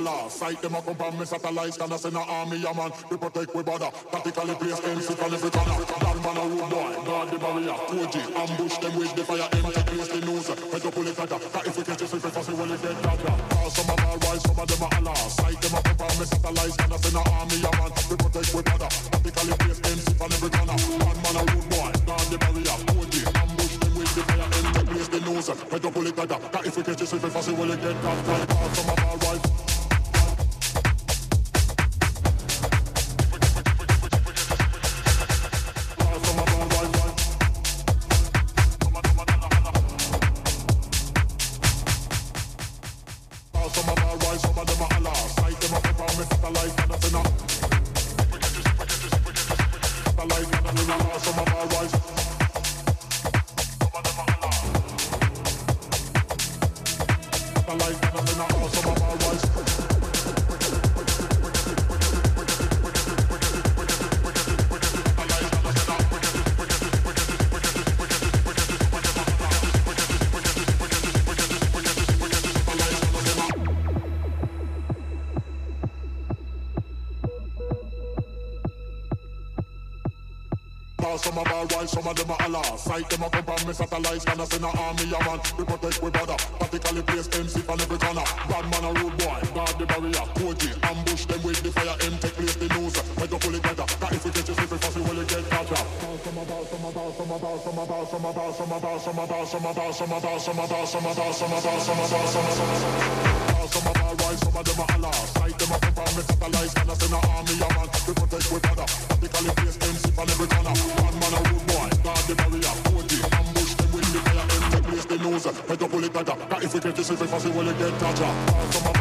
Allah. Sight them come from me satellites, can I send an army, a man. We protect, we bother. Tactically place MC on every corner. Bad man a rude boy, guard the barrier. OG, ambush them with the fire, empty place the news. Head up, pull it tighter. That if we catch us, if we fussy, well, it get darker. Cause some of all white, some of them are Allah. Sight them come from me satellites, can I send an army, a man. We protect, we bother. Tactically place MC on every corner. Bad man a rude boy, guard the barrier. OG, ambush them with the fire, empty place the news. Head up, pull it tighter. That if we catch us, if we fussy, well, it get darker. Cause some of all white. some of them are Allah. Sight them up on me satellites, can I send an army, a man. We protect, we bother. Practically place MC on every corner. Bad man a rude boy, guard the barrier. Koji, ambush them with the fire, M take place the news. Make up pull it better. Cause if we get you slip, it fast, we will get caught up. Some about, some about, some about, some about, some about, some about, some about, some about, some about, some about, some about, some about, some about, some about, some about, right, some of them are Allah. Sight them up on me satellites, can I send an army, a man. We protect, we bother. Practically place MC on every corner. Bad man a rude boy the barrier, put it, ambush them with the fire, and the place they knows. Head up, pull it. That if we get this, if we will it get toucher? Some of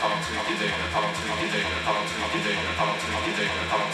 たまついてて、たまいて、たまて、いて、たまて、いて、たまて、いて、たまて、いて、たまて、いて、たまて、いて、たまて、いて、たまて、いて、たまて、いて、たまて、いて、たまて、いて、たまて、いて、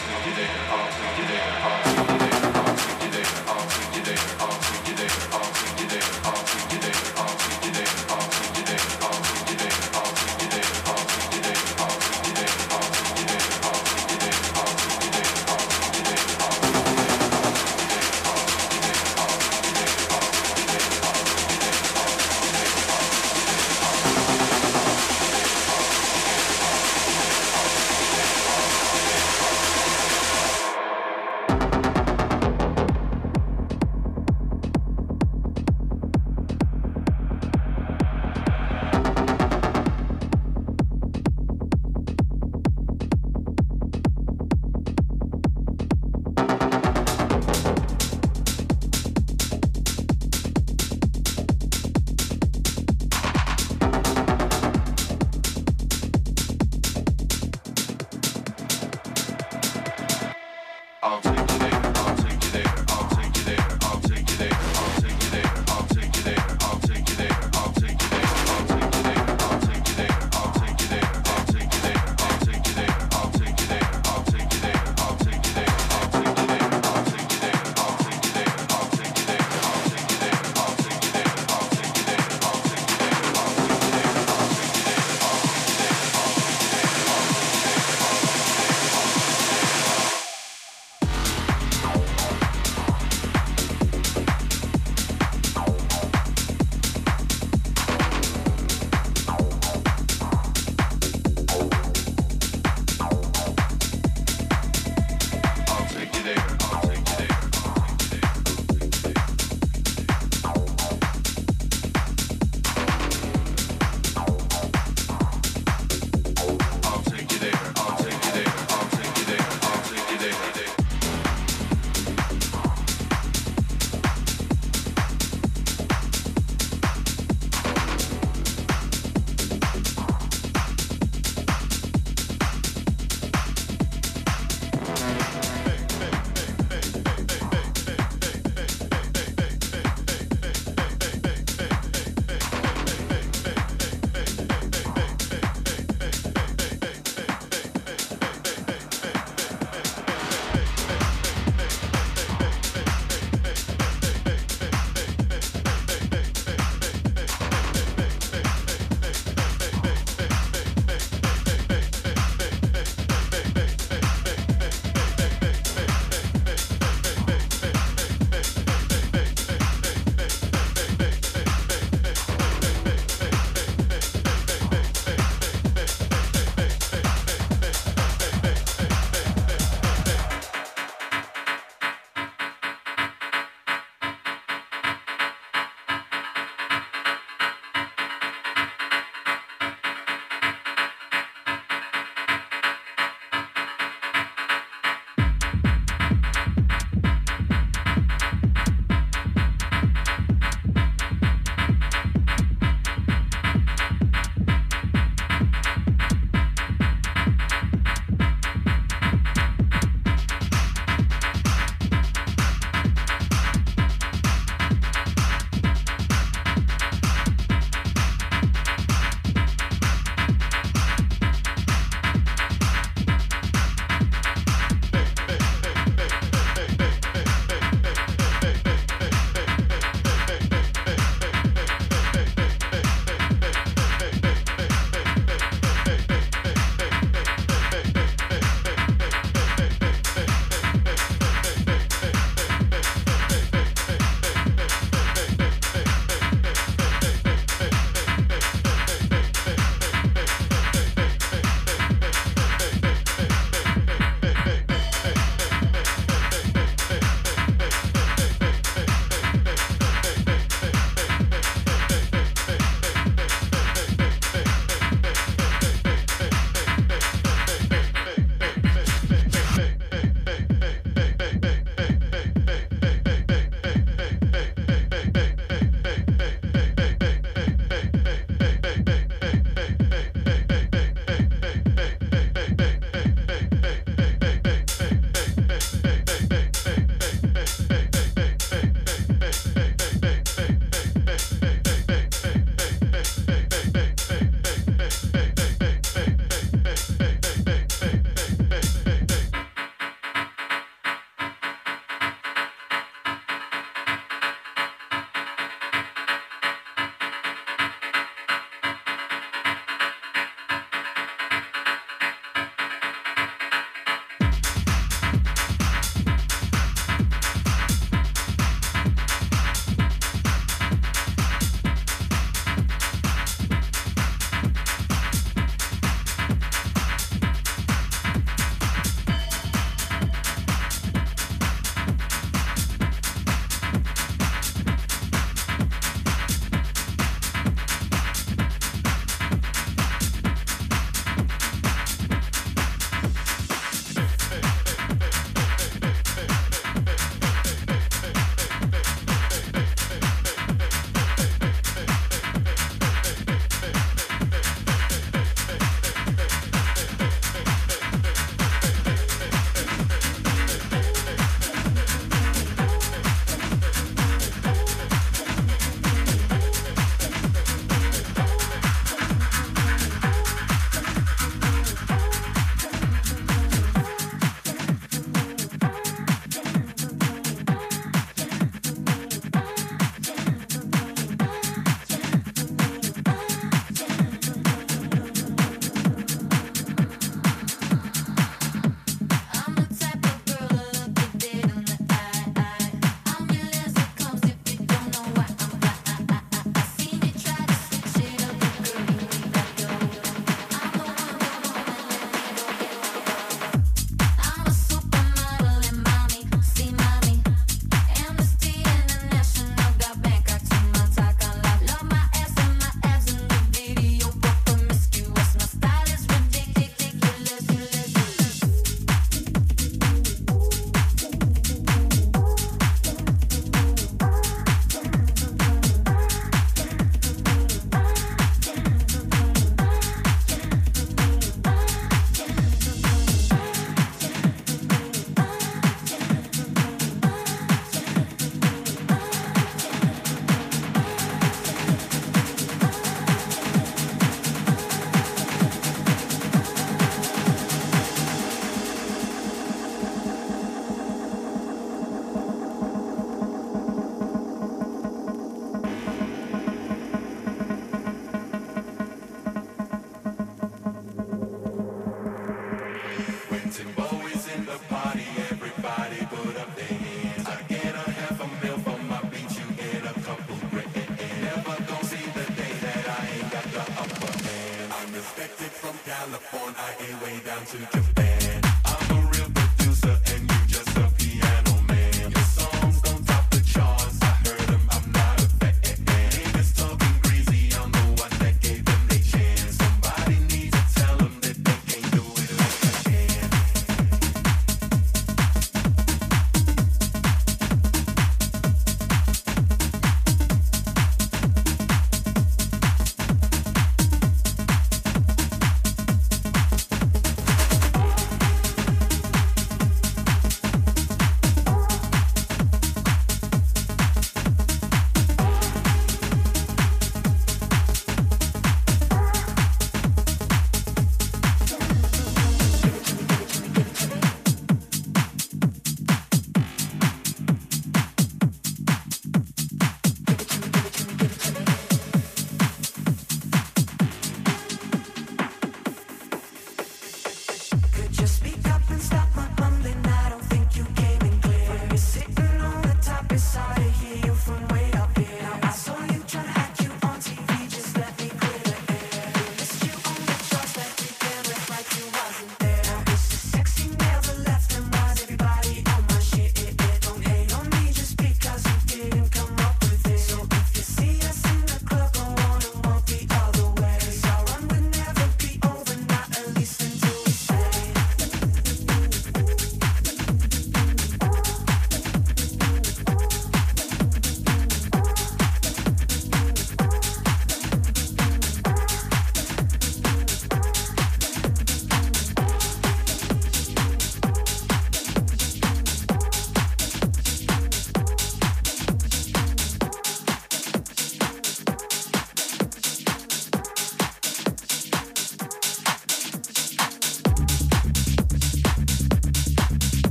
California way down to Japan.